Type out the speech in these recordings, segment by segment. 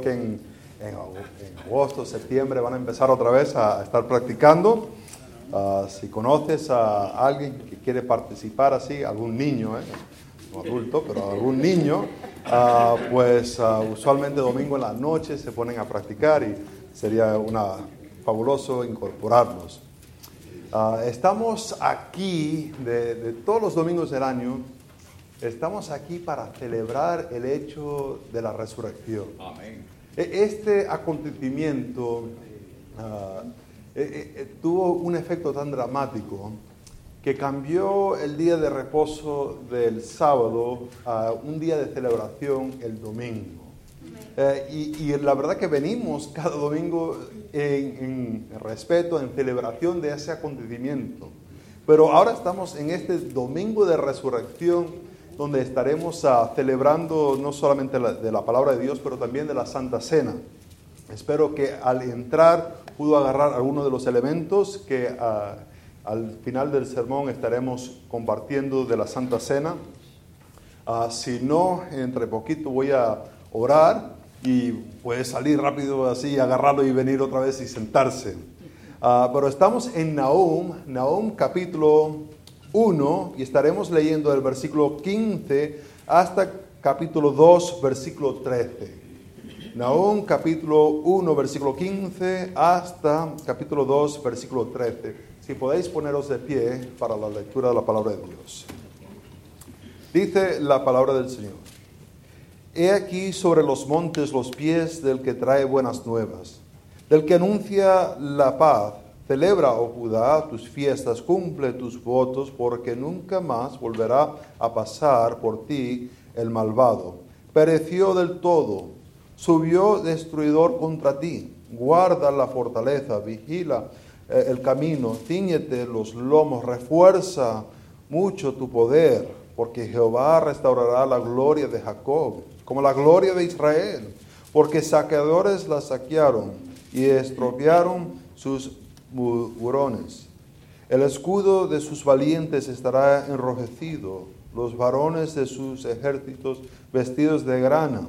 que en, agosto, septiembre van a empezar otra vez a, estar practicando. Ah, si conoces a alguien que quiere participar así, algún niño, ¿eh? no adulto, pero algún niño, ah, pues ah, usualmente domingo en la noche se ponen a practicar y sería una, fabuloso incorporarlos. estamos aquí de, de todos los domingos del año Estamos aquí para celebrar el hecho de la resurrección. E, este acontecimiento ah, e, e, tuvo un efecto tan dramático que cambió el día de reposo del sábado a un día de celebración el domingo. Eh, y, la verdad que venimos cada domingo en, en respeto, en celebración de ese acontecimiento. Pero ahora estamos en este domingo de resurrección donde estaremos ah, celebrando no solamente de la palabra de Dios, pero también de la Santa Cena. Espero que al entrar pudo agarrar algunos de los elementos que ah, al final del sermón estaremos compartiendo de la Santa Cena. Ah, si no, entre poquito voy a orar y puede salir rápido así, agarrarlo y venir otra vez y sentarse. pero estamos en Nahum, Nahum capítulo 1 y estaremos leyendo el versículo 15 hasta capítulo 2, versículo 13. Nahum capítulo 1, versículo 15 hasta capítulo 2, versículo 13. Si podéis poneros de pie para la lectura de la palabra de Dios. Dice la palabra del Señor. He aquí sobre los montes los pies del que trae buenas nuevas, del que anuncia la paz Celebra, oh Judá, tus fiestas, cumple tus votos, porque nunca más volverá a pasar por ti el malvado. Pereció del todo, subió destruidor contra ti. Guarda la fortaleza, vigila eh, el camino, ciñete los lomos, refuerza mucho tu poder, porque Jehová restaurará la gloria de Jacob, como la gloria de Israel, porque saqueadores la saquearon y estropearon sus El escudo de sus valientes estará enrojecido, los varones de sus ejércitos vestidos de grana,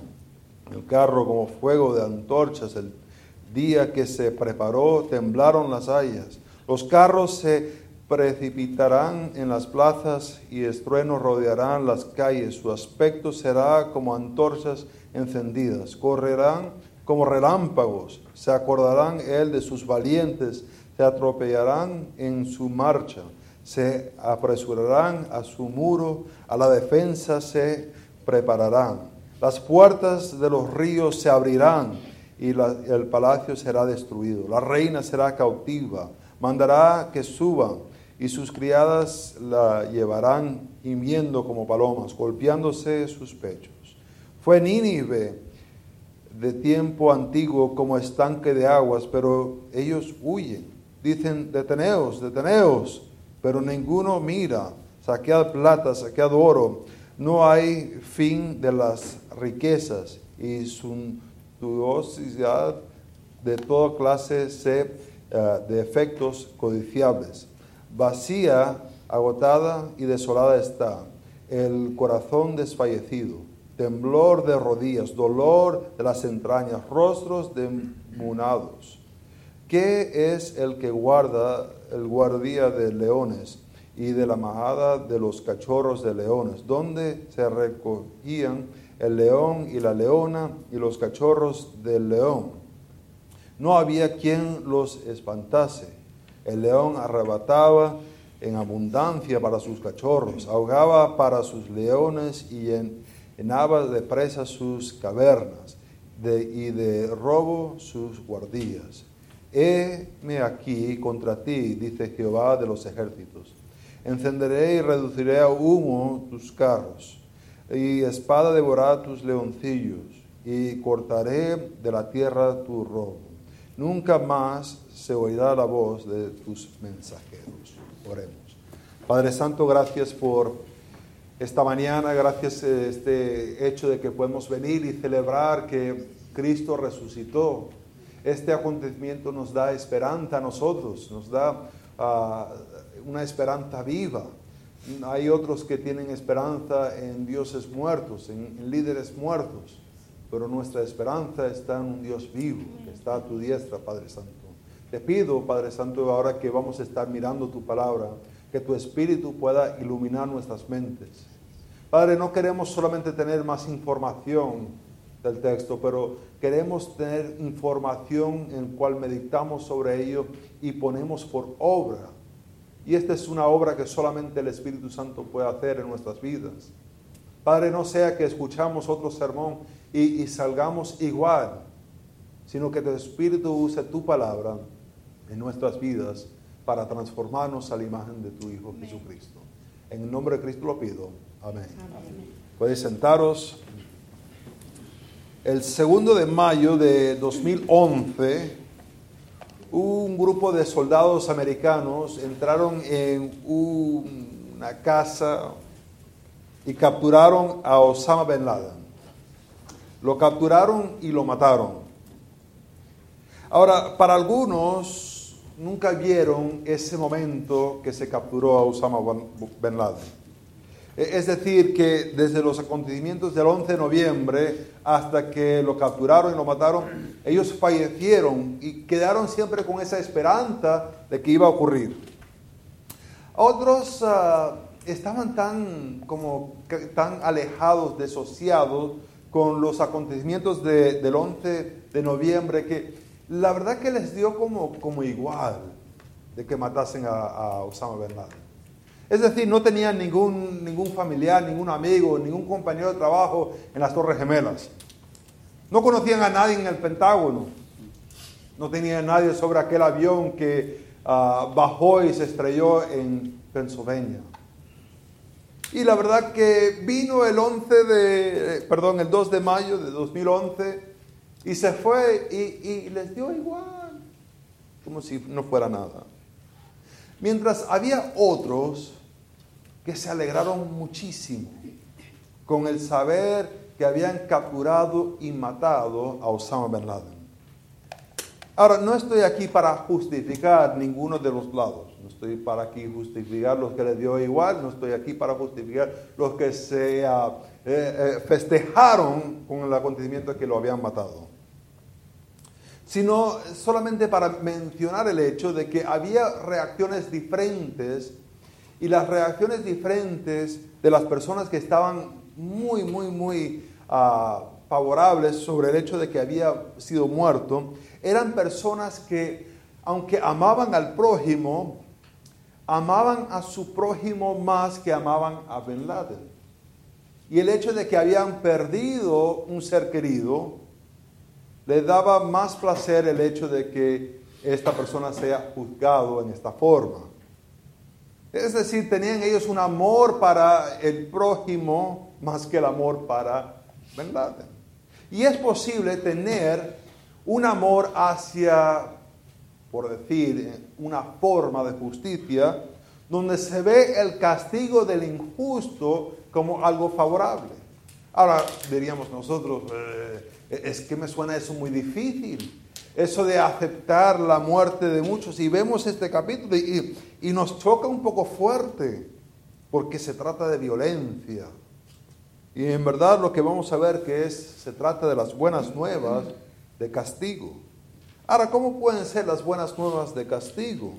el carro como fuego de antorchas. El día que se preparó temblaron las hayas, los carros se precipitarán en las plazas y estruenos rodearán las calles. Su aspecto será como antorchas encendidas. Correrán como relámpagos. Se acordarán él de sus valientes se atropellarán en su marcha, se apresurarán a su muro, a la defensa se prepararán. Las puertas de los ríos se abrirán y el palacio será destruido. La reina será cautiva, mandará que suban y sus criadas la llevarán gimiendo como palomas, golpeándose sus pechos. Fue Nínive de tiempo antiguo como estanque de aguas, pero ellos huyen dicen, deteneos, deteneos, pero ninguno mira, saquead plata, saquead oro, no hay fin de las riquezas y suntuosidad de toda clase eh, de efectos codiciables. Vacía, agotada y desolada está, el corazón desfallecido, temblor de rodillas, dolor de las entrañas, rostros demunados ¿Qué es el que guarda el guardia de leones y de la majada de los cachorros de leones? ¿Dónde se recogían el león y la leona y los cachorros del león? No había quien los espantase. El león arrebataba en abundancia para sus cachorros, ahogaba para sus leones y llenaba de presa sus cavernas y de robo sus guardias. Heme aquí contra ti, dice Jehová de los ejércitos. Encenderé y reduciré a humo tus carros, y espada devorará tus leoncillos, y cortaré de la tierra tu robo. Nunca más se oirá la voz de tus mensajeros. Oremos. Padre Santo, gracias por esta mañana, gracias por este hecho de que podemos venir y celebrar que Cristo resucitó este acontecimiento nos da esperanza a nosotros, nos da ah, una esperanza viva. Hay otros que tienen esperanza en dioses muertos, en, líderes muertos. pero nuestra esperanza está en un Dios vivo, que está a tu diestra, Padre Santo. Te pido, Padre Santo, ahora que vamos a estar mirando tu palabra, que tu Espíritu pueda iluminar nuestras mentes. Padre, no queremos solamente tener más información del texto, pero queremos tener información en cual meditamos sobre ello y ponemos por obra. Y esta es una obra que solamente el Espíritu Santo puede hacer en nuestras vidas. Padre, no sea que escuchamos otro sermón y, salgamos igual, sino que tu Espíritu use tu palabra en nuestras vidas para transformarnos a la imagen de tu Hijo Jesucristo. En el nombre de Cristo lo pido. Amén. Puedes sentaros. El segundo de mayo de 2011, un grupo de soldados americanos entraron en una casa y capturaron a Osama Bin Laden. Lo capturaron y lo mataron. Ahora, para algunos nunca vieron ese momento que se capturó a Osama Bin Laden. E, es decir, que desde los acontecimientos del 11 de noviembre hasta que lo capturaron y lo mataron, ellos fallecieron y quedaron siempre con esa esperanza de que iba a ocurrir. Otros ah, estaban tan, como, tan alejados, desociados con los acontecimientos del 11 de noviembre que la verdad que les dio como, como igual de que matasen a, Osama Bin Laden. Es decir, no tenían ningún, ningún familiar, ningún amigo, ningún compañero de trabajo en las Torres Gemelas. No conocían a nadie en el Pentágono. No tenían a nadie sobre aquel avión que ah, bajó y se estrelló en Pennsylvania. Y la verdad que vino el 11 de, perdón, el 2 de mayo de 2011 y se fue y les dio igual, como si no fuera nada. Mientras había otros que se alegraron muchísimo con el saber que habían capturado y matado a Osama Bin Laden. Ahora, no estoy aquí para justificar ninguno de los lados. No estoy para aquí justificar los que le dio igual. No estoy aquí para justificar los que se ah, eh, eh, festejaron con el acontecimiento que lo habían matado. Sino solamente para mencionar el hecho de que había reacciones diferentes y las reacciones diferentes de las personas que estaban muy, muy, muy ah, favorables sobre el hecho de que había sido muerto eran personas que, aunque amaban al prójimo, amaban a su prójimo más que amaban a Ben Laden. Y el hecho de que habían perdido un ser querido, le daba más placer el hecho de que esta persona sea juzgado en esta forma. Es decir, tenían ellos un amor para el prójimo más que el amor para Laden. Y es posible tener un amor hacia, por decir, una forma de justicia, donde se ve el castigo del injusto como algo favorable. Ahora diríamos nosotros, eh, es que me suena eso muy difícil, eso de aceptar la muerte de muchos. Y vemos este capítulo y, y nos choca un poco fuerte, porque se trata de violencia. Y en verdad lo que vamos a ver que es, se trata de las buenas nuevas de castigo. Ahora, ¿cómo pueden ser las buenas nuevas de castigo?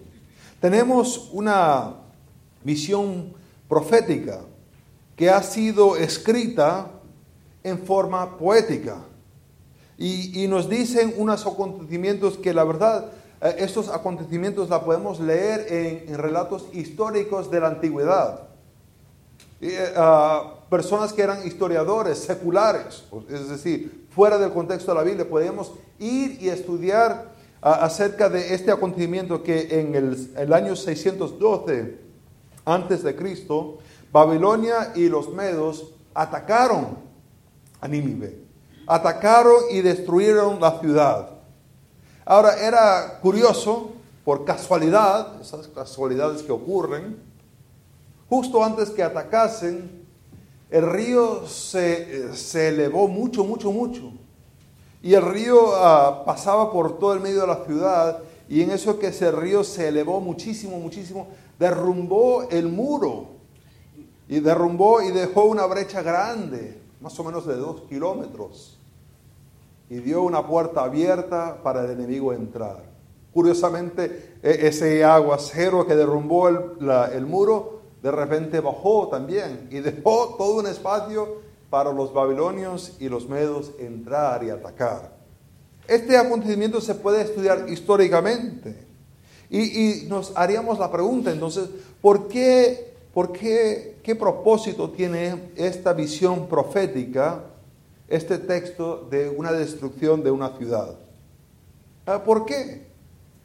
Tenemos una visión profética que ha sido escrita en forma poética. Y, nos dicen unos acontecimientos que la verdad, eh, estos acontecimientos la podemos leer en, relatos históricos de la antigüedad. Eh, ah, personas que eran historiadores seculares, es decir, fuera del contexto de la Biblia, podemos ir y estudiar acerca de este acontecimiento que en el, año 612 antes de Cristo, Babilonia y los medos atacaron a Nínive. Atacaron y destruyeron la ciudad. Ahora era curioso, por casualidad, esas casualidades que ocurren, justo antes que atacasen, el río se, elevó mucho, mucho, mucho. Y el río ah, pasaba por todo el medio de la ciudad y en eso que ese río se elevó muchísimo, muchísimo, derrumbó el muro y derrumbó y dejó una brecha grande, más o menos de dos kilómetros. y dio una puerta abierta para el enemigo entrar. Curiosamente, e, ese aguacero que derrumbó el, el muro, de repente bajó también y dejó todo un espacio para los babilonios y los medos entrar y atacar. Este acontecimiento se puede estudiar históricamente. Y, nos haríamos la pregunta entonces, ¿por qué, por qué, qué propósito tiene esta visión profética, este texto de una destrucción de una ciudad? Ah, ¿Por qué?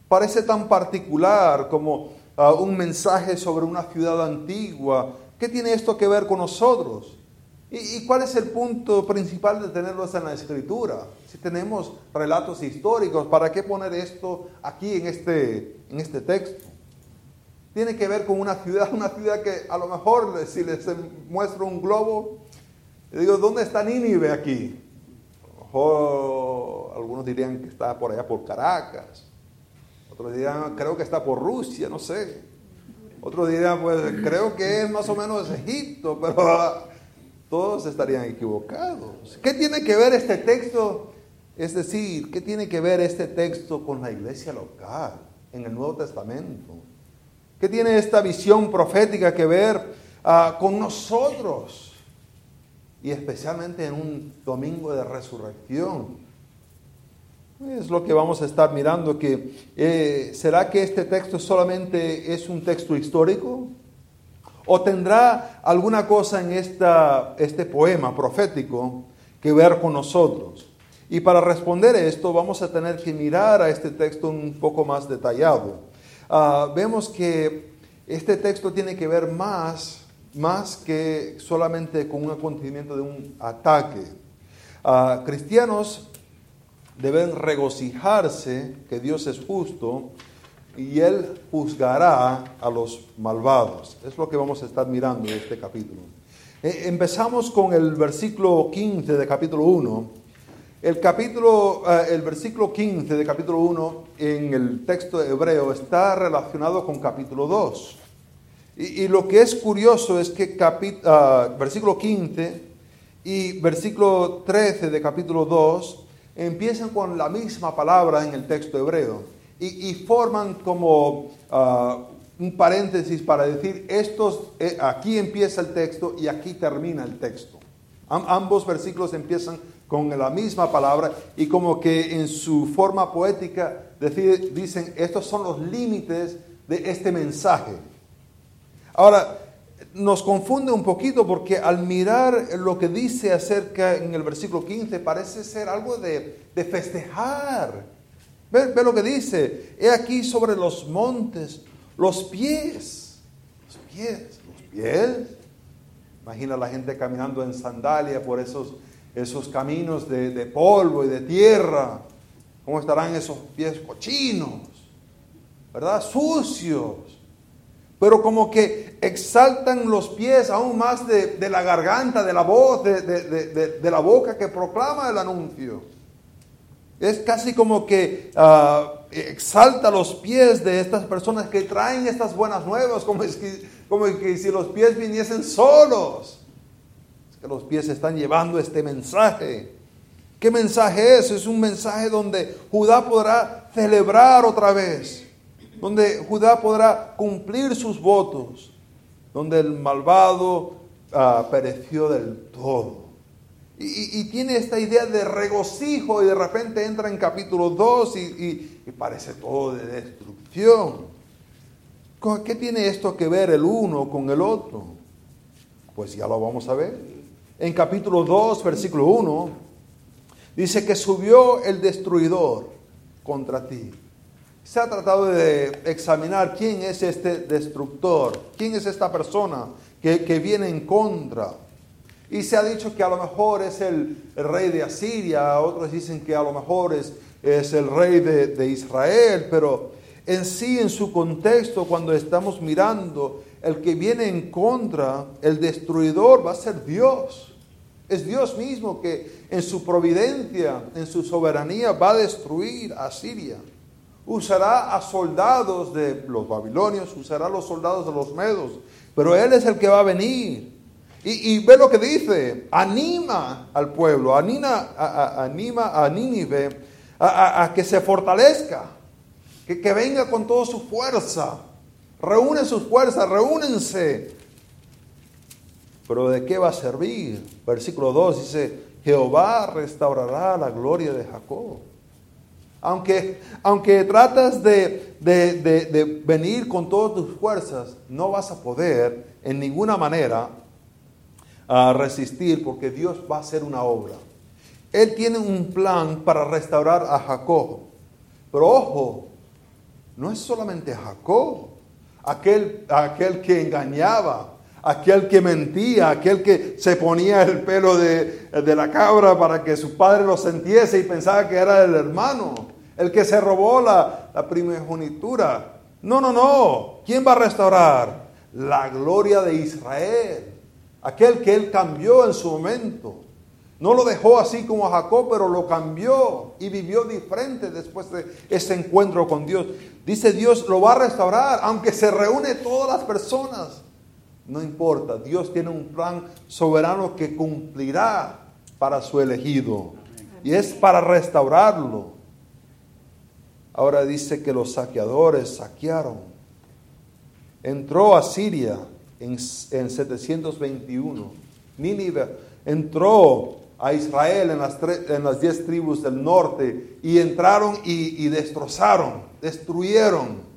Parece tan particular como ah, un mensaje sobre una ciudad antigua. ¿Qué tiene esto que ver con nosotros? ¿Y, cuál es el punto principal de tenerlos en la escritura? Si tenemos relatos históricos, ¿para qué poner esto aquí en este, en este texto? Tiene que ver con una ciudad, una ciudad que a lo mejor si les muestro un globo, le digo, ¿dónde está Nínive aquí? A algunos dirían que está por allá por Caracas, otros dirían, creo que está por Rusia, no sé. Otros dirían, pues creo que es más o menos Egipto, pero todos estarían equivocados. ¿Qué tiene que ver este texto? Es decir, ¿qué tiene que ver este texto con la iglesia local en el Nuevo Testamento? ¿Qué tiene esta visión profética que ver ah, con nosotros? Y especialmente en un domingo de resurrección. Es lo que vamos a estar mirando, que eh, ¿será que este texto solamente es un texto histórico? ¿O tendrá alguna cosa en esta, este poema profético que ver con nosotros? Y para responder esto vamos a tener que mirar a este texto un poco más detallado. Ah, vemos que este texto tiene que ver más, más que solamente con un acontecimiento de un ataque. Ah, cristianos deben regocijarse que Dios es justo y él juzgará a los malvados. Es lo que vamos a estar mirando en este capítulo. Eh, empezamos con el versículo 15 de capítulo 1. El, capítulo, eh, el versículo 15 de capítulo 1 en el texto hebreo está relacionado con capítulo 2. Y, lo que es curioso es que uh, versículo 15 y versículo 13 de capítulo 2 empiezan con la misma palabra en el texto hebreo y, forman como ah, un paréntesis para decir, estos, eh, aquí empieza el texto y aquí termina el texto. ambos versículos empiezan con la misma palabra y como que en su forma poética dicen, estos son los límites de este mensaje. Ahora, nos confunde un poquito porque al mirar lo que dice acerca en el versículo 15 parece ser algo de, de festejar Ve, lo que dice. He aquí sobre los montes los pies. Los pies. Los pies. Imagina la gente caminando en sandalia por esos, esos caminos de, de polvo y de tierra. ¿Cómo estarán esos pies cochinos? ¿Verdad? Sucios. Pero como que exaltan los pies aún más de, de la garganta, de la voz, de, de la boca que proclama el anuncio. Es casi como que ah, exalta los pies de estas personas que traen estas buenas nuevas, como, es que, como que si los pies viniesen solos. Que los pies están llevando este mensaje. ¿Qué mensaje es? Es un mensaje donde Judá podrá celebrar otra vez, donde Judá podrá cumplir sus votos, donde el malvado ah, pereció del todo. Y, tiene esta idea de regocijo y de repente entra en capítulo 2 y, y, parece todo de destrucción. ¿Qué tiene esto que ver el uno con el otro? Pues ya lo vamos a ver. En capítulo 2, versículo 1, dice que subió el destruidor contra ti. Se ha tratado de examinar quién es este destructor, quién es esta persona que, que viene en contra. Y se ha dicho que a lo mejor es el, rey de Asiria, otros dicen que a lo mejor es, es el rey de, de, Israel, pero en sí, en su contexto, cuando estamos mirando, el que viene en contra, el destruidor, va a ser Dios. Es Dios mismo que en su providencia, en su soberanía, va a destruir a Siria. Usará a soldados de los babilonios, usará a los soldados de los medos, pero Él es el que va a venir Y, ve lo que dice, anima al pueblo, anima a, anima a Nínive a, que se fortalezca, que, venga con toda su fuerza, reúne sus fuerzas, reúnense. Pero ¿de qué va a servir? Versículo 2 dice, Jehová restaurará la gloria de Jacob. Aunque, aunque tratas de, de, venir con todas tus fuerzas, no vas a poder en ninguna manera a resistir porque Dios va a hacer una obra. Él tiene un plan para restaurar a Jacob. Pero ojo, no es solamente Jacob, aquel, aquel que engañaba, aquel que mentía, aquel que se ponía el pelo de, de, la cabra para que su padre lo sintiese y pensaba que era el hermano, el que se robó la, la primogenitura. No, no, no. ¿Quién va a restaurar? La gloria de Israel aquel que él cambió en su momento. No lo dejó así como a Jacob, pero lo cambió y vivió diferente después de ese encuentro con Dios. Dice Dios lo va a restaurar, aunque se reúne todas las personas. No importa, Dios tiene un plan soberano que cumplirá para su elegido. Y es para restaurarlo. Ahora dice que los saqueadores saquearon. Entró a Siria en, 721. Nínive entró a Israel en las, en las diez tribus del norte y entraron y, destrozaron, destruyeron.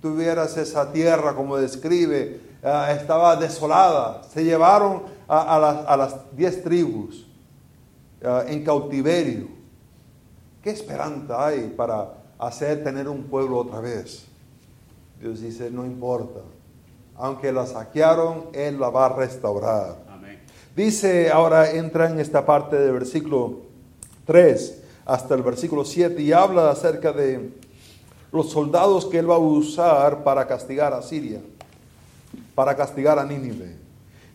Tuvieras esa tierra como describe, ah, estaba desolada. Se llevaron a, las, diez tribus ah, en cautiverio. ¿Qué esperanza hay para hacer tener un pueblo otra vez? Dios dice, no importa aunque la saquearon, Él la va a restaurar. Dice, ahora entra en esta parte del versículo 3 hasta el versículo 7 y habla acerca de los soldados que Él va a usar para castigar a Siria, para castigar a Nínive.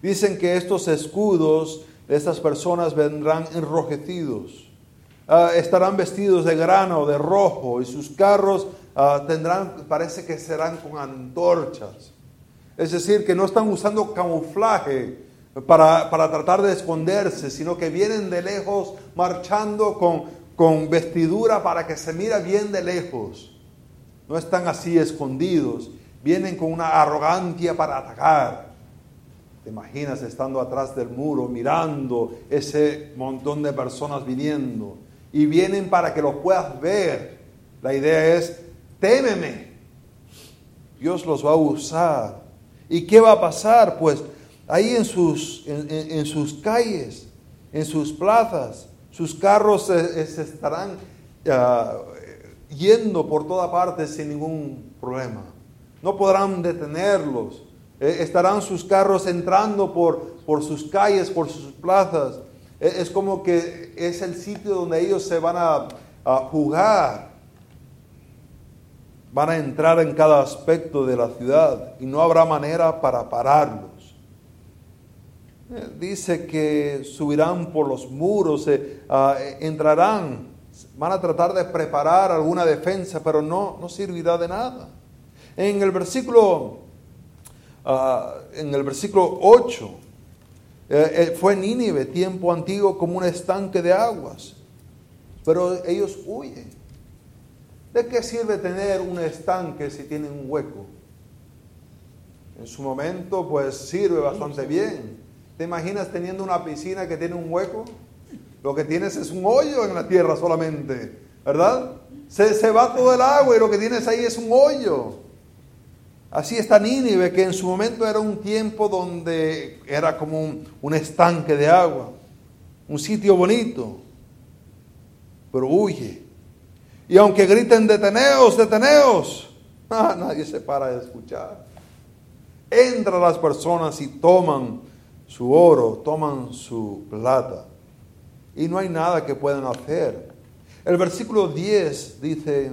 Dicen que estos escudos de estas personas vendrán enrojecidos. Ah, estarán vestidos de grano, de rojo, y sus carros ah, tendrán, parece que serán con antorchas. Es decir, que no están usando camuflaje para, tratar de esconderse, sino que vienen de lejos marchando con, con vestidura para que se mira bien de lejos. No están así escondidos, vienen con una arrogancia para atacar. ¿Te imaginas estando atrás del muro, mirando ese montón de personas viniendo? Y vienen para que los puedas ver. La idea es, témeme. Dios los va a usar ¿Y qué va a pasar? Pues ahí en sus, en, sus calles, en sus plazas, sus carros se, estarán ah, yendo por toda parte sin ningún problema. No podrán detenerlos. Eh, estarán sus carros entrando por, por sus calles, por sus plazas. Eh, es como que es el sitio donde ellos se van a, a jugar van a entrar en cada aspecto de la ciudad y no habrá manera para pararlos. Eh, dice que subirán por los muros, eh, ah, entrarán, van a tratar de preparar alguna defensa, pero no, no servirá de nada. En el versículo, ah, en el versículo 8, eh, fue Nínive, tiempo antiguo, como un estanque de aguas, pero ellos huyen. ¿De qué sirve tener un estanque si tiene un hueco? En su momento, pues sirve bastante bien. ¿Te imaginas teniendo una piscina que tiene un hueco? Lo que tienes es un hoyo en la tierra solamente, ¿verdad? Se, va todo el agua y lo que tienes ahí es un hoyo. Así está Nínive, que en su momento era un tiempo donde era como un, un estanque de agua, un sitio bonito, pero huye y aunque griten, deteneos, deteneos, nadie se para de escuchar. Entran las personas y toman su oro, toman su plata. Y no hay nada que puedan hacer. El versículo 10 dice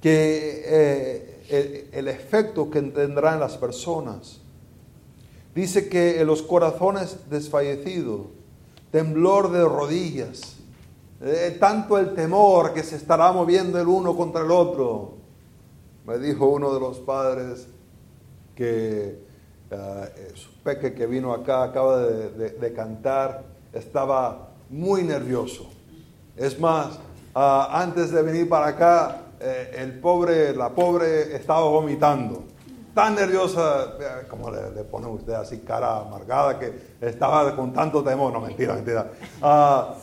que eh, el, efecto que tendrán las personas. Dice que en los corazones desfallecidos, temblor de rodillas, eh, tanto el temor que se estará moviendo el uno contra el otro. Me dijo uno de los padres que peque que vino acá, acaba de, cantar, estaba muy nervioso. Es más, ah, antes de venir para acá, eh, el pobre, la pobre estaba vomitando. Tan nerviosa, eh, como le, pone usted así cara amargada, que estaba con tanto temor. No, mentira, mentira. Ah,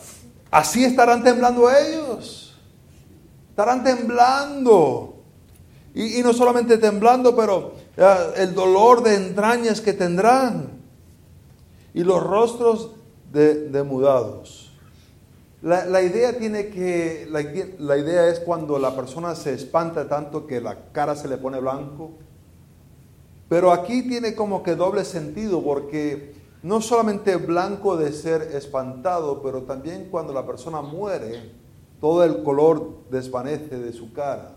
así estarán temblando ellos. Estarán temblando. Y, no solamente temblando, pero el dolor de entrañas que tendrán. Y los rostros demudados. La, la, idea tiene que, la, la, idea es cuando la persona se espanta tanto que la cara se le pone blanco. Pero aquí tiene como que doble sentido porque no solamente blanco de ser espantado, pero también cuando la persona muere, todo el color desvanece de su cara.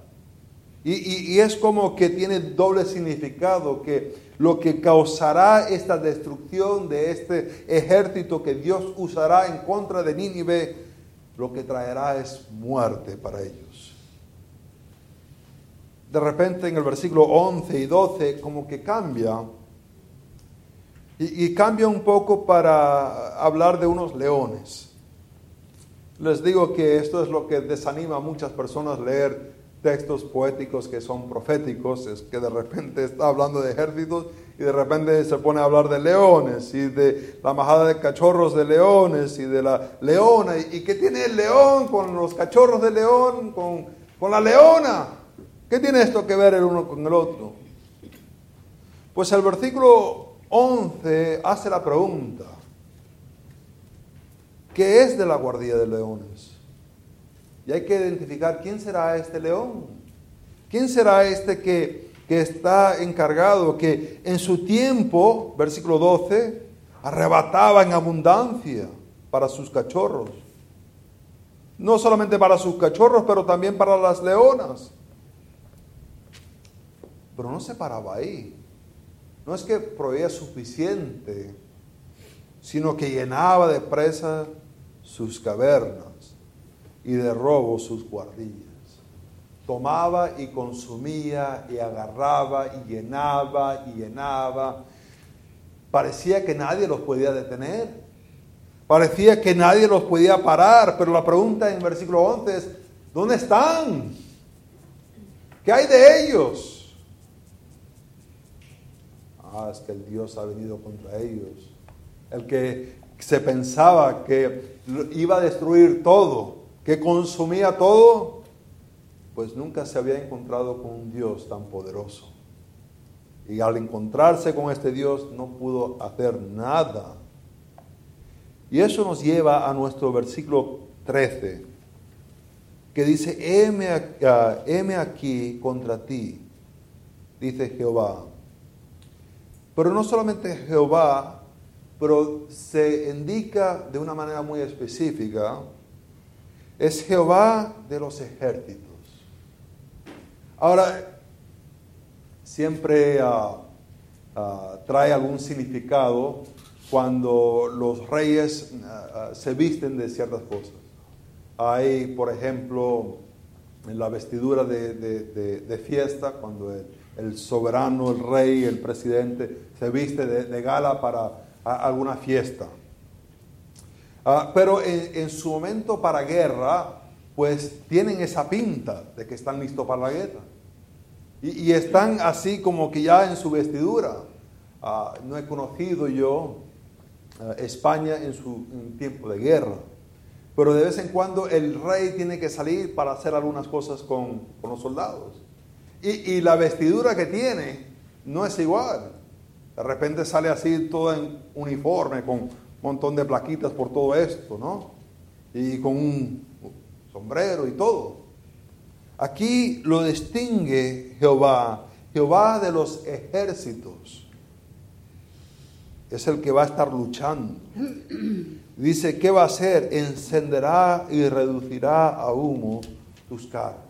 Y, es como que tiene doble significado, que lo que causará esta destrucción de este ejército que Dios usará en contra de Nínive, lo que traerá es muerte para ellos. De repente en el versículo 11 y 12 como que cambia, y, y cambia un poco para hablar de unos leones. Les digo que esto es lo que desanima a muchas personas leer textos poéticos que son proféticos, es que de repente está hablando de ejércitos y de repente se pone a hablar de leones y de la majada de cachorros de leones y de la leona. ¿Y, qué tiene el león con los cachorros de león, con, con la leona? ¿Qué tiene esto que ver el uno con el otro? Pues el versículo 11 hace la pregunta, ¿qué es de la guardia de leones? Y hay que identificar quién será este león. ¿Quién será este que, que está encargado, que en su tiempo, versículo 12, arrebataba en abundancia para sus cachorros? No solamente para sus cachorros, pero también para las leonas. Pero no se paraba ahí. No es que proveía suficiente, sino que llenaba de presa sus cavernas y de robo sus guardillas. Tomaba y consumía y agarraba y llenaba y llenaba. Parecía que nadie los podía detener. Parecía que nadie los podía parar. Pero la pregunta en versículo 11 es, ¿dónde están? ¿Qué hay de ellos? Ah, es que el Dios ha venido contra ellos. El que se pensaba que iba a destruir todo que consumía todo, pues nunca se había encontrado con un Dios tan poderoso. Y al encontrarse con este Dios no pudo hacer nada. Y eso nos lleva a nuestro versículo 13, que dice, heme, aquí contra ti, dice Jehová. Pero no solamente Jehová, pero se indica de una manera muy específica es Jehová de los ejércitos. Ahora, siempre ah, ah, trae algún significado cuando los reyes ah, se visten de ciertas cosas. Hay, por ejemplo, en la vestidura de, fiesta, cuando el, soberano, el rey, el presidente se viste de, gala para alguna fiesta. Ah, pero en, su momento para guerra, pues tienen esa pinta de que están listos para la guerra. Y, están así como que ya en su vestidura. Ah, no he conocido yo ah, España en su tiempo de guerra. Pero de vez en cuando el rey tiene que salir para hacer algunas cosas con, los soldados. Y, y, la vestidura que tiene no es igual. De repente sale así todo en uniforme, con montón de plaquitas por todo esto, ¿no? Y con un sombrero y todo. Aquí lo distingue Jehová, Jehová de los ejércitos. Es el que va a estar luchando. Dice, ¿qué va a hacer? Encenderá y reducirá a humo tus carros.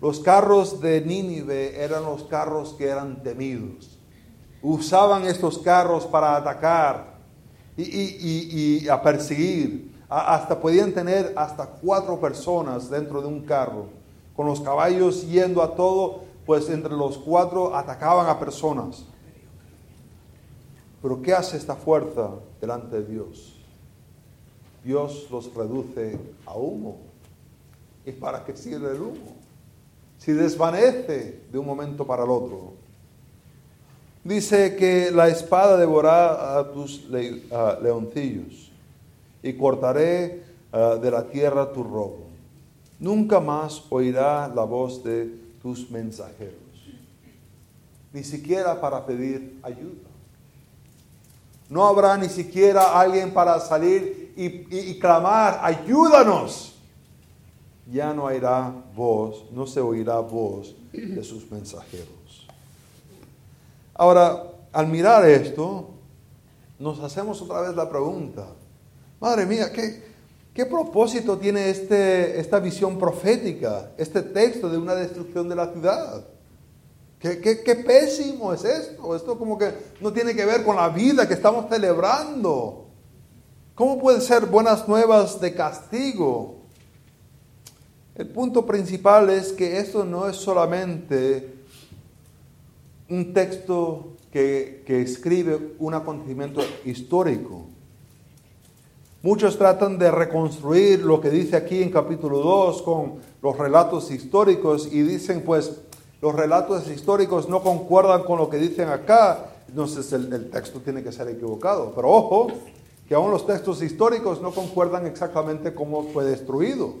Los carros de Nínive eran los carros que eran temidos. Usaban estos carros para atacar, y, a perseguir. hasta podían tener hasta cuatro personas dentro de un carro, con los caballos yendo a todo, pues entre los cuatro atacaban a personas. Pero ¿qué hace esta fuerza delante de Dios? Dios los reduce a humo. ¿Y para qué sirve el humo? Si desvanece de un momento para el otro. Dice que la espada devorará a tus leoncillos y cortaré ah, de la tierra tu robo. Nunca más oirá la voz de tus mensajeros, ni siquiera para pedir ayuda. No habrá ni siquiera alguien para salir y, clamar, ayúdanos. Ya no oirá voz, no se oirá voz de sus mensajeros. Ahora, al mirar esto, nos hacemos otra vez la pregunta, madre mía, ¿qué, qué propósito tiene este, esta visión profética, este texto de una destrucción de la ciudad? ¿Qué, pésimo es esto. Esto como que no tiene que ver con la vida que estamos celebrando. ¿Cómo pueden ser buenas nuevas de castigo? El punto principal es que esto no es solamente un texto que, que escribe un acontecimiento histórico. Muchos tratan de reconstruir lo que dice aquí en capítulo 2 con los relatos históricos y dicen pues los relatos históricos no concuerdan con lo que dicen acá, entonces el, texto tiene que ser equivocado. Pero ojo, que aún los textos históricos no concuerdan exactamente cómo fue destruido.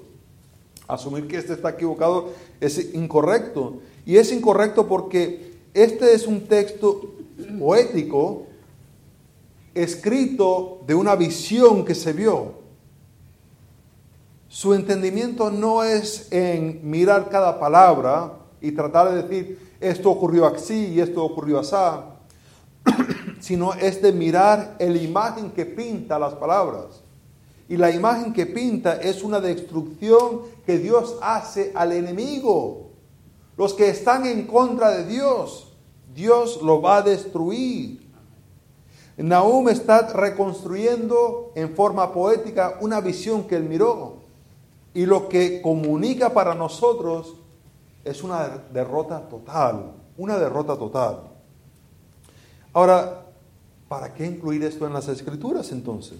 Asumir que este está equivocado es incorrecto. Y es incorrecto porque este es un texto poético escrito de una visión que se vio. Su entendimiento no es en mirar cada palabra, y tratar de decir, esto ocurrió así y esto ocurrió así, sino es de mirar la imagen que pinta las palabras. Y la imagen que pinta es una destrucción que Dios hace al enemigo. Los que están en contra de Dios, Dios lo va a destruir. Nahum está reconstruyendo en forma poética una visión que él miró. Y lo que comunica para nosotros es una derrota total, una derrota total. Ahora, ¿para qué incluir esto en las escrituras entonces?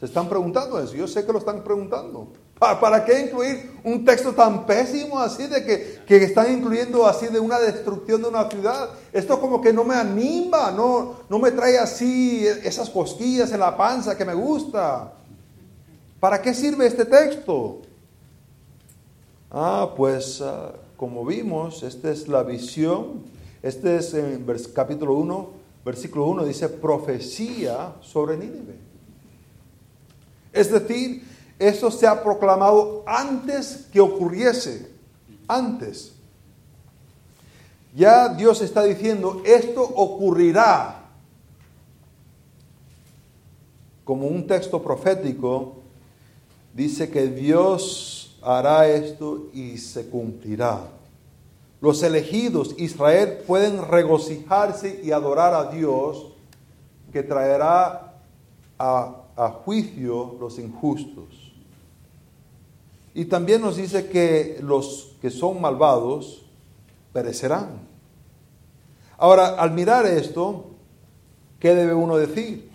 Se están preguntando eso, yo sé que lo están preguntando. ¿Para, qué incluir un texto tan pésimo así de que, que, están incluyendo así de una destrucción de una ciudad? Esto como que no me anima, no, no me trae así esas cosquillas en la panza que me gusta. ¿Para qué sirve este texto? Ah, pues ah, como vimos, esta es la visión. Este es en capítulo 1, versículo 1, dice profecía sobre Nínive. Es decir, esto se ha proclamado antes que ocurriese, antes. Ya Dios está diciendo, esto ocurrirá. Como un texto profético, dice que Dios hará esto y se cumplirá. Los elegidos, Israel, pueden regocijarse y adorar a Dios que traerá a, juicio los injustos. Y también nos dice que los que son malvados perecerán. Ahora, al mirar esto, ¿qué debe uno decir?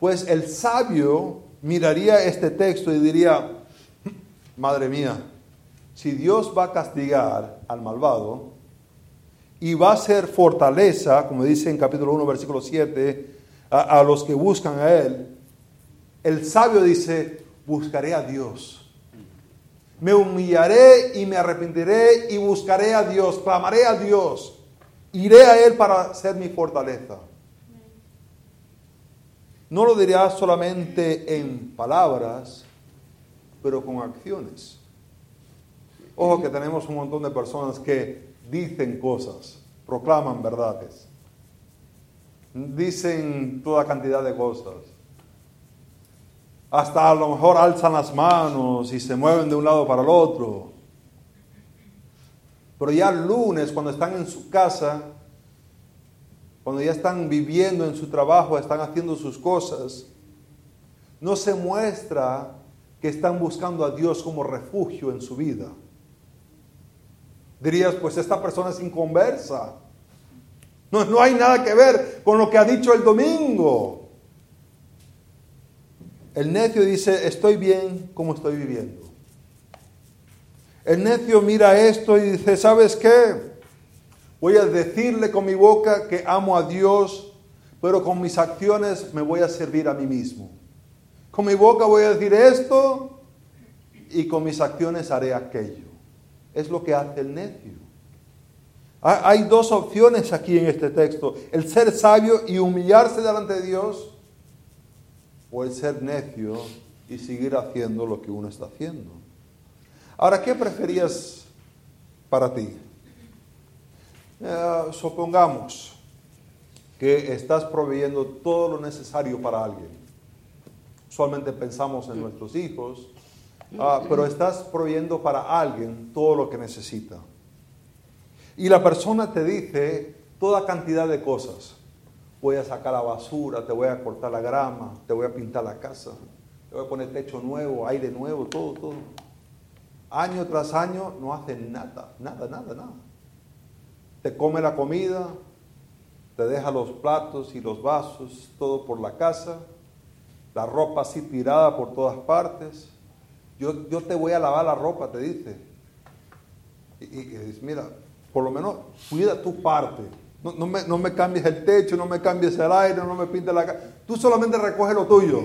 Pues el sabio miraría este texto y diría, madre mía, si Dios va a castigar al malvado y va a ser fortaleza, como dice en capítulo 1, versículo 7, a, los que buscan a Él, el sabio dice, buscaré a Dios. Me humillaré y me arrepentiré y buscaré a Dios, clamaré a Dios, iré a Él para ser mi fortaleza. No lo dirá solamente en palabras, pero con acciones. Ojo que tenemos un montón de personas que dicen cosas, proclaman verdades, dicen toda cantidad de cosas. Hasta a lo mejor alzan las manos y se mueven de un lado para el otro. Pero ya el lunes, cuando están en su casa, cuando ya están viviendo en su trabajo, están haciendo sus cosas, no se muestra que están buscando a Dios como refugio en su vida. Dirías, pues esta persona es inconversa. No, no hay nada que ver con lo que ha dicho el domingo. El necio dice, estoy bien como estoy viviendo. El necio mira esto y dice, ¿sabes qué? Voy a decirle con mi boca que amo a Dios, pero con mis acciones me voy a servir a mí mismo. Con mi boca voy a decir esto y con mis acciones haré aquello. Es lo que hace el necio. Hay dos opciones aquí en este texto. El ser sabio y humillarse delante de Dios o el ser necio y seguir haciendo lo que uno está haciendo. Ahora, ¿qué preferías para ti? Eh, supongamos que estás proveyendo todo lo necesario para alguien. Usualmente pensamos en nuestros hijos, ah, pero estás proveyendo para alguien todo lo que necesita. Y la persona te dice toda cantidad de cosas. Voy a sacar la basura, te voy a cortar la grama, te voy a pintar la casa, te voy a poner techo nuevo, aire nuevo, todo, todo. Año tras año no hacen nada, nada, nada, nada. Te come la comida, te deja los platos y los vasos, todo por la casa, la ropa así tirada por todas partes. Yo, yo te voy a lavar la ropa, te dice. Y, y, mira, por lo menos cuida tu parte. No, me, cambies el techo, no me cambies el aire, no me pintes la casa. Tú solamente recoge lo tuyo.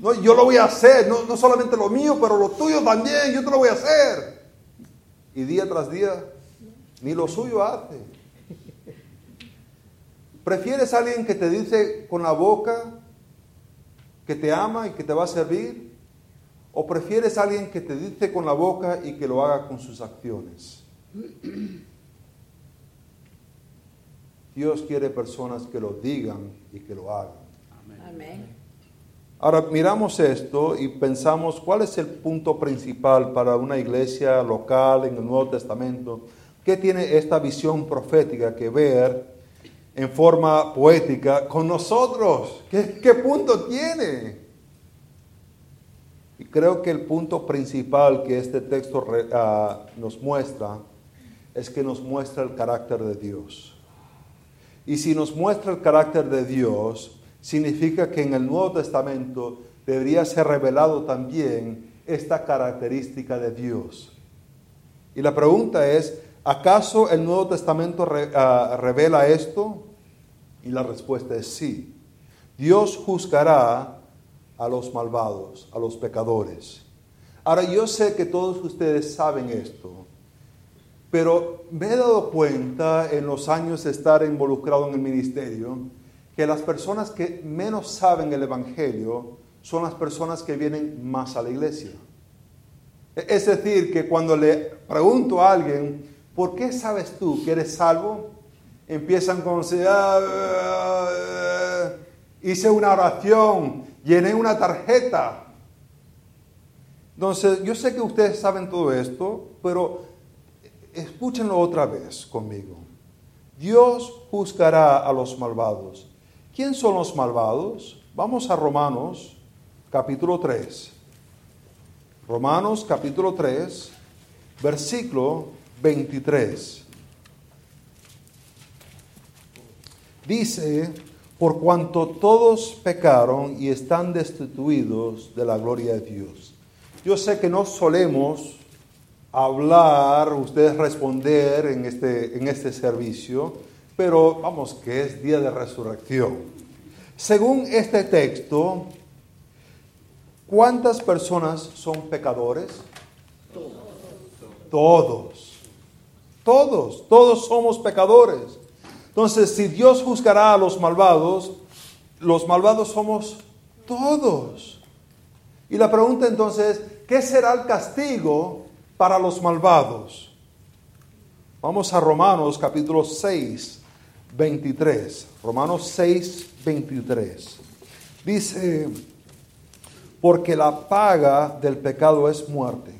No, yo lo voy a hacer, no, no solamente lo mío, pero lo tuyo también, yo te lo voy a hacer. Y día tras día, ni lo suyo hace. ¿Prefieres a alguien que te dice con la boca que te ama y que te va a servir? ¿O prefieres a alguien que te dice con la boca y que lo haga con sus acciones? Dios quiere personas que lo digan y que lo hagan. Amén. Ahora miramos esto y pensamos cuál es el punto principal para una iglesia local en el Nuevo Testamento. ¿Qué tiene esta visión profética que ver en forma poética con nosotros? ¿Qué, punto tiene? Y creo que el punto principal que este texto ah, nos muestra es que nos muestra el carácter de Dios. Y si nos muestra el carácter de Dios, significa que en el Nuevo Testamento debería ser revelado también esta característica de Dios. Y la pregunta es, ¿acaso el Nuevo Testamento ah, revela esto? Y la respuesta es sí. Dios juzgará a los malvados, a los pecadores. Ahora yo sé que todos ustedes saben esto, pero me he dado cuenta en los años de estar involucrado en el ministerio que las personas que menos saben el Evangelio son las personas que vienen más a la iglesia. E-, es decir, que cuando le pregunto a alguien, ¿por qué sabes tú que eres salvo? Empiezan con, ah, hice una oración, llené una tarjeta. Entonces, yo sé que ustedes saben todo esto, pero escúchenlo otra vez conmigo. Dios juzgará a los malvados. ¿Quién son los malvados? Vamos a Romanos capítulo 3. Romanos capítulo 3, versículo 23. Dice, por cuanto todos pecaron y están destituidos de la gloria de Dios. Yo sé que no solemos hablar, ustedes responder en este, en este servicio, pero vamos, que es día de resurrección. Según este texto, ¿cuántas personas son pecadores? Todos. Todos, todos somos pecadores. Entonces, si Dios juzgará a los malvados, los malvados somos todos. Y la pregunta entonces, ¿qué será el castigo para los malvados. Vamos a Romanos capítulo 6, 23. Romanos 6, 23. Dice, porque la paga del pecado es muerte,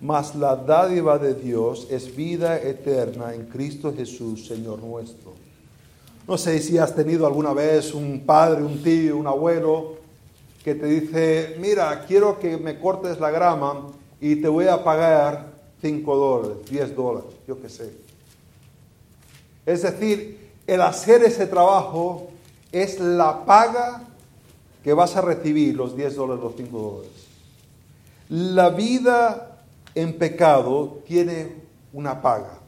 mas la dádiva de Dios es vida eterna en Cristo Jesús, Señor nuestro. No sé si has tenido alguna vez un padre, un tío, un abuelo que te dice, mira, quiero que me cortes la grama y te voy a pagar 5 dólares, 10 dólares, yo qué sé. Es decir, el hacer ese trabajo es la paga que vas a recibir, los 10 dólares, los 5 dólares. La vida en pecado tiene una paga.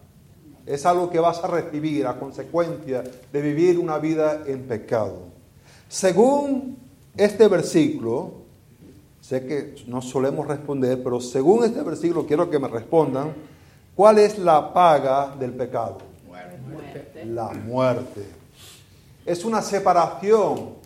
Es algo que vas a recibir a consecuencia de vivir una vida en pecado. Según este versículo, sé que no solemos responder, pero según este versículo quiero que me respondan, ¿cuál es la paga del pecado? Muerte. La muerte. Es una separación.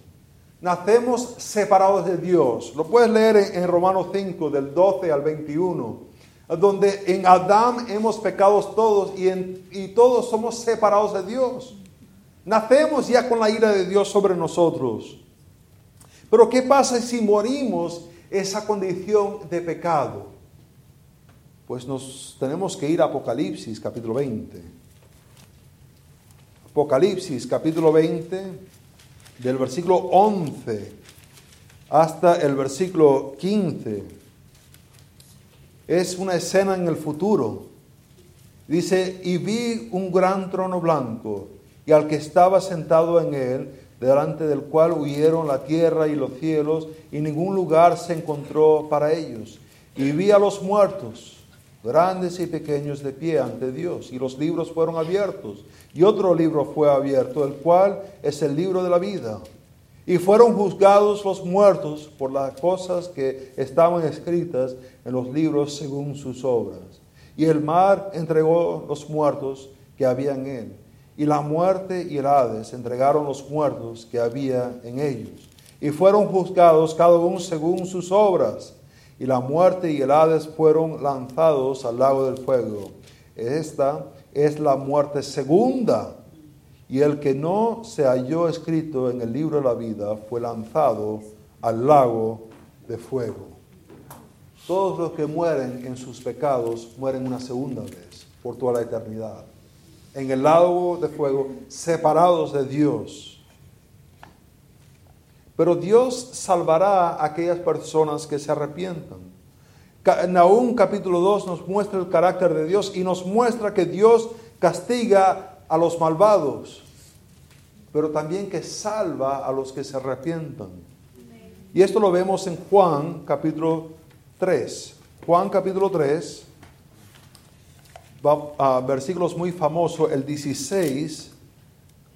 Nacemos separados de Dios. Lo puedes leer en, Romanos 5, del 12 al 21 donde en Adán hemos pecado todos y, y todos somos separados de Dios. Nacemos ya con la ira de Dios sobre nosotros. Pero ¿qué pasa si morimos esa condición de pecado? Pues nos tenemos que ir a Apocalipsis capítulo 20. Apocalipsis capítulo 20 del versículo 11 hasta el versículo 15 es una escena en el futuro. Dice, y vi un gran trono blanco y al que estaba sentado en él, delante del cual huyeron la tierra y los cielos, y ningún lugar se encontró para ellos. Y vi a los muertos, grandes y pequeños, de pie ante Dios, y los libros fueron abiertos, y otro libro fue abierto, el cual es el libro de la vida. Y fueron juzgados los muertos por las cosas que estaban escritas en los libros según sus obras. Y el mar entregó los muertos que había en él. Y la muerte y el Hades entregaron los muertos que había en ellos. Y fueron juzgados cada uno según sus obras. Y la muerte y el Hades fueron lanzados al lago del fuego. Esta es la muerte segunda y el que no se halló escrito en el libro de la vida fue lanzado al lago de fuego. Todos los que mueren en sus pecados mueren una segunda vez por toda la eternidad. En el lago de fuego, separados de Dios. Pero Dios salvará a aquellas personas que se arrepientan. Nahum capítulo 2 nos muestra el carácter de Dios y nos muestra que Dios castiga a los malvados, pero también que salva a los que se arrepientan. Y esto lo vemos en Juan capítulo 3. Juan capítulo 3, va a versículos muy famosos, el 16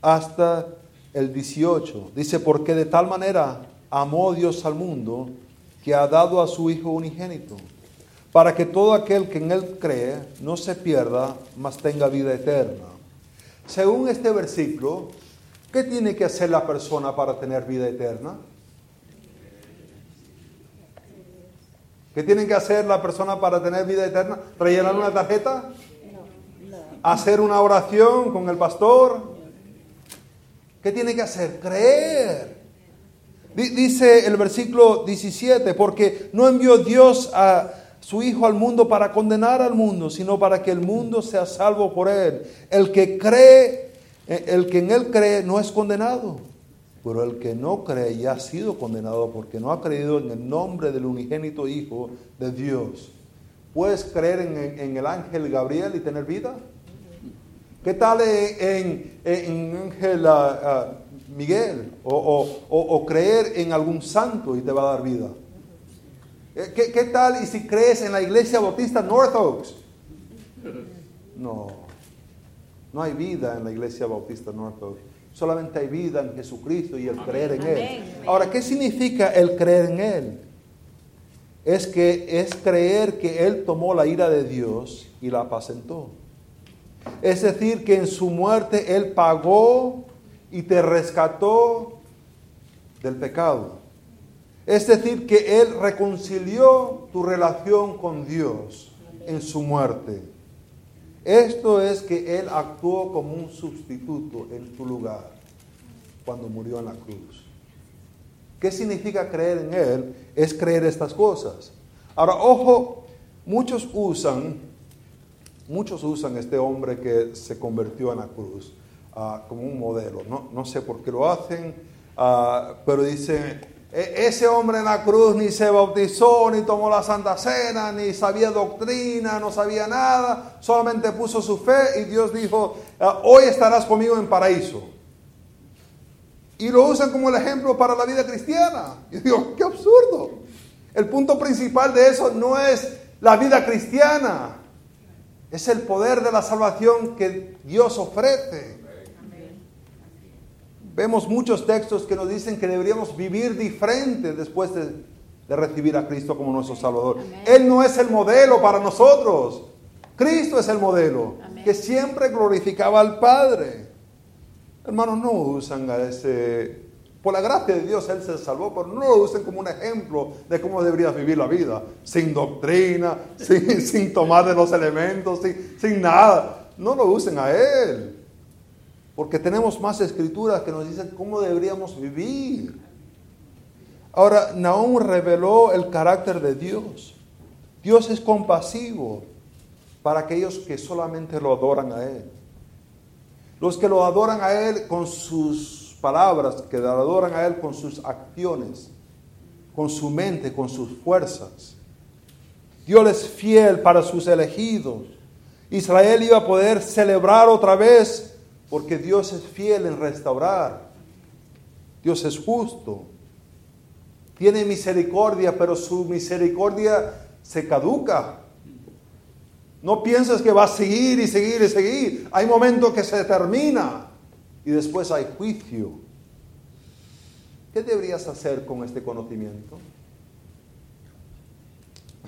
hasta el 18. Dice, porque de tal manera amó Dios al mundo que ha dado a su Hijo unigénito, para que todo aquel que en Él cree no se pierda, mas tenga vida eterna. Según este versículo, ¿qué tiene que hacer la persona para tener vida eterna? ¿Qué tiene que hacer la persona para tener vida eterna? ¿Rellenar una tarjeta? ¿Hacer una oración con el pastor? ¿Qué tiene que hacer? Creer. Dice el versículo 17, porque no envió Dios a su Hijo al mundo para condenar al mundo, sino para que el mundo sea salvo por él. El que cree, eh, el que en él cree no es condenado, pero el que no cree ya ha sido condenado porque no ha creído en el nombre del unigénito Hijo de Dios. ¿Puedes creer en, el ángel Gabriel y tener vida? ¿Qué tal en, en, ángel ah, Miguel? o creer en algún santo y te va a dar vida? Eh, ¿Qué, tal y si crees en la iglesia bautista North Oaks? No, no hay vida en la iglesia bautista North Oaks. Solamente hay vida en Jesucristo y el creer en Él. Ahora, ¿qué significa el creer en Él? Es que es creer que Él tomó la ira de Dios y la apacentó. Es decir, que en su muerte Él pagó y te rescató del pecado. Es decir, que Él reconcilió tu relación con Dios en su muerte. Esto es que Él actuó como un sustituto en tu lugar cuando murió en la cruz. ¿Qué significa creer en Él? Es creer estas cosas. Ahora, ojo, muchos usan, muchos usan este hombre que se convirtió en la cruz ah, como un modelo. No, sé por qué lo hacen, ah, pero dice, e, ese hombre en la cruz ni se bautizó, ni tomó la Santa Cena, ni sabía doctrina, no sabía nada, solamente puso su fe y Dios dijo, ah, hoy estarás conmigo en paraíso. Y lo usan como el ejemplo para la vida cristiana. Y digo, qué absurdo. El punto principal de eso no es la vida cristiana, es el poder de la salvación que Dios ofrece. Vemos muchos textos que nos dicen que deberíamos vivir diferente después de, recibir a Cristo como nuestro Salvador. Él no es el modelo para nosotros. Cristo es el modelo que siempre glorificaba al Padre. Hermanos, no usan a ese... Por la gracia de Dios Él se salvó, pero no lo usen como un ejemplo de cómo deberías vivir la vida. Sin doctrina, sin, tomar de los elementos, sin, sin nada. No lo usen a Él. Porque tenemos más escrituras que nos dicen cómo deberíamos vivir. Ahora, Nahum reveló el carácter de Dios. Dios es compasivo para aquellos que solamente lo adoran a Él. Los que lo adoran a Él con sus palabras, que adoran a Él con sus acciones, con su mente, con sus fuerzas. Dios es fiel para sus elegidos. Israel iba a poder celebrar otra vez porque Dios es fiel en restaurar. Dios es justo. Tiene misericordia, pero su misericordia se caduca. No pienses que va a seguir y seguir y seguir. Hay momentos que se termina y después hay juicio. ¿Qué deberías hacer con este conocimiento?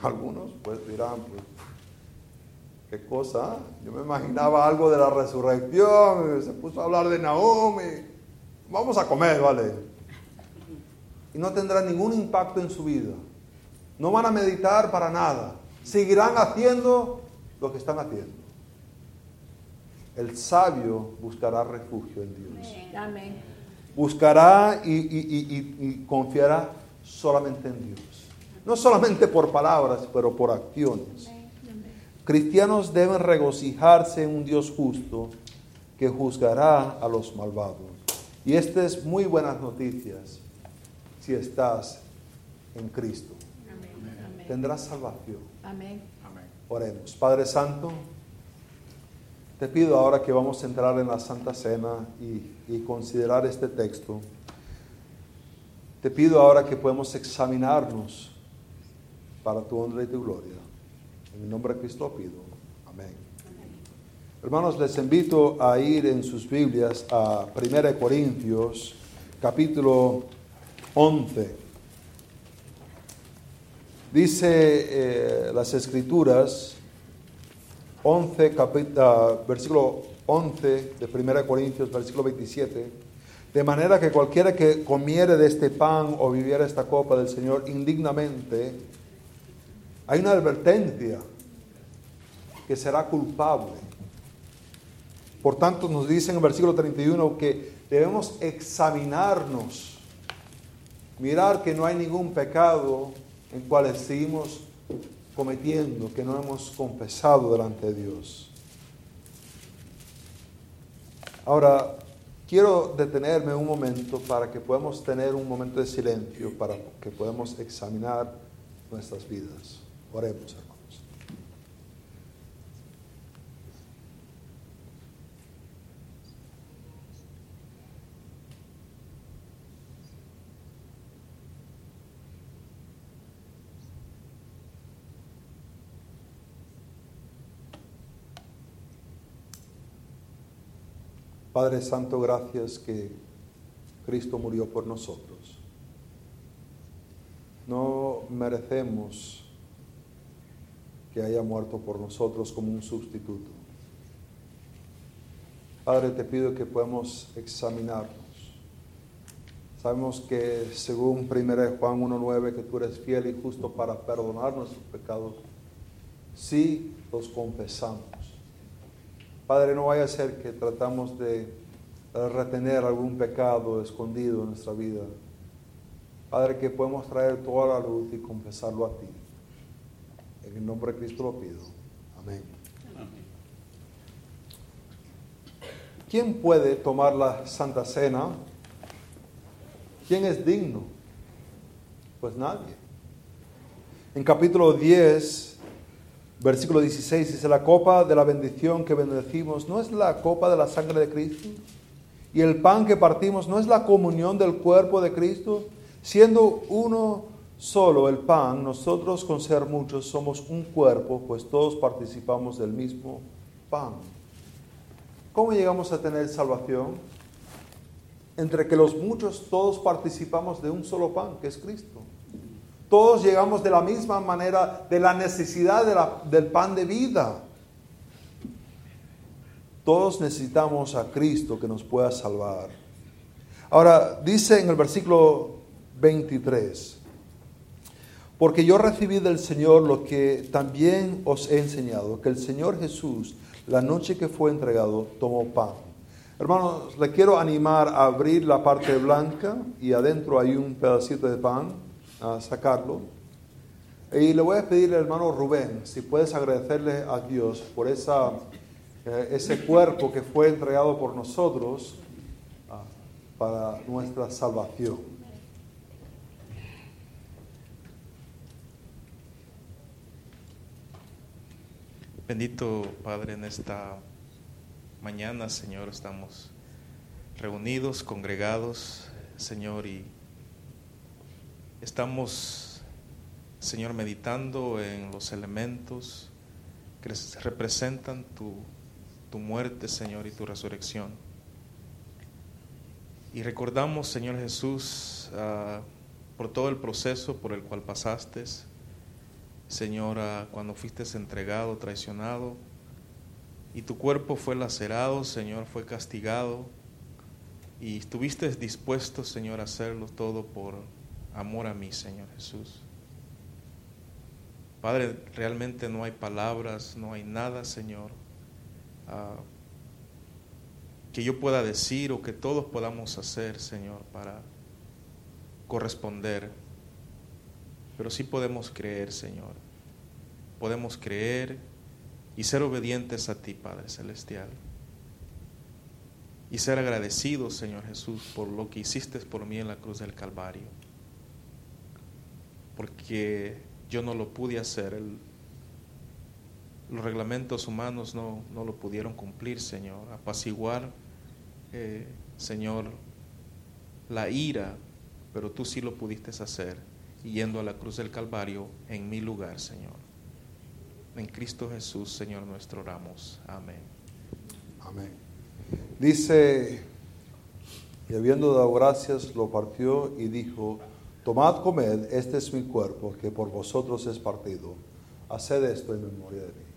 Algunos pues dirán, pues, ¿Qué cosa? Yo me imaginaba algo de la resurrección, se puso a hablar de Naomi. Vamos a comer, ¿vale? Y no tendrá ningún impacto en su vida. No van a meditar para nada. Seguirán haciendo lo que están haciendo. El sabio buscará refugio en Dios. Buscará y, y confiará solamente en Dios. No solamente por palabras, pero por acciones. Cristianos deben regocijarse en un Dios justo que juzgará a los malvados. Y esta es muy buenas noticias si estás en Cristo. Tendrás salvación. Amén. Oremos. Padre Santo, te pido ahora que vamos a entrar en la Santa Cena y, y considerar este texto. Te pido ahora que podemos examinarnos para tu honra y tu gloria. En el nombre de Cristo pido. Amén. Hermanos, les invito a ir en sus Biblias a 1 Corintios, capítulo 11. Dice eh, las Escrituras, 11, versículo 11 de 1 Corintios, versículo 27. De manera que cualquiera que comiere de este pan o viviera esta copa del Señor indignamente, hay una advertencia que será culpable. Por tanto, nos dice en el versículo 31 que debemos examinarnos, mirar que no hay ningún pecado en cual seguimos cometiendo, que no hemos confesado delante de Dios. Ahora, quiero detenerme un momento para que podamos tener un momento de silencio, para que podamos examinar nuestras vidas. Oremos, hermanos. Padre Santo, gracias que Cristo murió por nosotros. No merecemos que haya muerto por nosotros como un sustituto. Padre, te pido que podamos examinarnos. Sabemos que según 1 Juan 1.9 que tú eres fiel y justo para perdonar nuestros pecados, si los confesamos. Padre, no vaya a ser que tratamos de retener algún pecado escondido en nuestra vida. Padre, que podemos traer toda la luz y confesarlo a ti. En el nombre de Cristo lo pido. Amén. ¿Quién puede tomar la Santa Cena? ¿Quién es digno? Pues nadie. En capítulo 10, versículo 16 dice, la copa de la bendición que bendecimos no es la copa de la sangre de Cristo. Y el pan que partimos no es la comunión del cuerpo de Cristo. Siendo uno solo el pan, nosotros con ser muchos somos un cuerpo, pues todos participamos del mismo pan. ¿Cómo llegamos a tener salvación? Entre que los muchos todos participamos de un solo pan, que es Cristo. Todos llegamos de la misma manera de la necesidad del pan de vida. Todos necesitamos a Cristo que nos pueda salvar. Ahora, dice en el versículo 23, porque yo recibí del Señor lo que también os he enseñado, que el Señor Jesús, la noche que fue entregado, tomó pan. Hermanos, le quiero animar a abrir la parte blanca y adentro hay un pedacito de pan, a sacarlo. Y le voy a pedir al hermano Rubén si puedes agradecerle a Dios por esa, eh, ese cuerpo que fue entregado por nosotros ah, para nuestra salvación. Bendito Padre, en esta mañana, Señor, estamos reunidos, congregados, Señor, y estamos, Señor, meditando en los elementos que representan tu, tu muerte, Señor, y tu resurrección. Y recordamos, Señor Jesús, uh, por todo el proceso por el cual pasaste, Señor, cuando fuiste entregado, traicionado, y tu cuerpo fue lacerado, Señor, fue castigado, y estuviste dispuesto, Señor, a hacerlo todo por amor a mí, Señor Jesús. Padre, realmente no hay palabras, no hay nada, Señor, ah, que yo pueda decir o que todos podamos hacer, Señor, para corresponder pero sí podemos creer, Señor. Podemos creer y ser obedientes a ti, Padre Celestial. Y ser agradecidos, Señor Jesús, por lo que hiciste por mí en la cruz del Calvario. Porque yo no lo pude hacer. los reglamentos humanos no, lo pudieron cumplir, Señor. Apaciguar, eh, Señor, la ira, pero tú sí lo pudiste hacer yendo a la cruz del Calvario en mi lugar, Señor. En Cristo Jesús, Señor nuestro, oramos. Amén. Amén. Dice, y habiendo dado gracias, lo partió y dijo, tomad, comed, este es mi cuerpo, que por vosotros es partido. Haced esto en memoria de mí.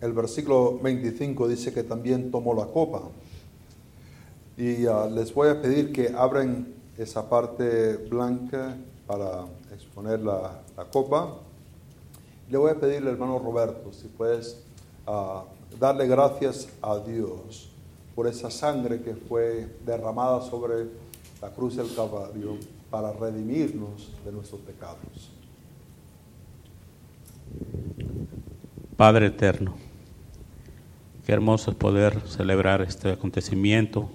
el versículo 25 dice que también tomó la copa. Y ah, les voy a pedir que abran esa parte blanca para exponer la, copa. Le voy a pedir al hermano Roberto si puedes ah, darle gracias a Dios por esa sangre que fue derramada sobre la cruz del Calvario para redimirnos de nuestros pecados. Padre eterno, Qué hermoso es poder celebrar este acontecimiento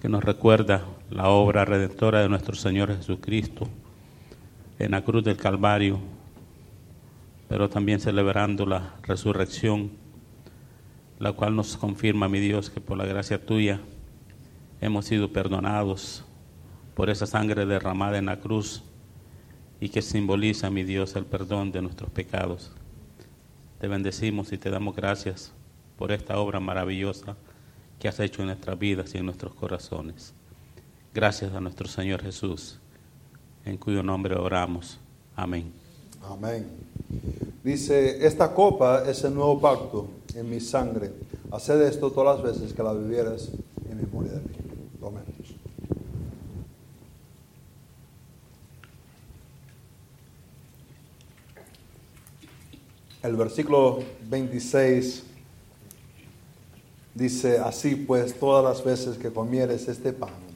que nos recuerda la obra redentora de nuestro Señor Jesucristo en la cruz del Calvario, pero también celebrando la resurrección, la cual nos confirma, mi Dios, que por la gracia tuya hemos sido perdonados por esa sangre derramada en la cruz y que simboliza, mi Dios, el perdón de nuestros pecados. Te bendecimos y te damos gracias por esta obra maravillosa que has hecho en nuestras vidas y en nuestros corazones. Gracias a nuestro Señor Jesús, en cuyo nombre oramos. Amén. Amén. Dice, esta copa es el nuevo pacto en mi sangre. Haced esto todas las veces que la vivieras en memoria de mí. Amén. El versículo 26 Dice, así pues, todas las veces que comieres este pan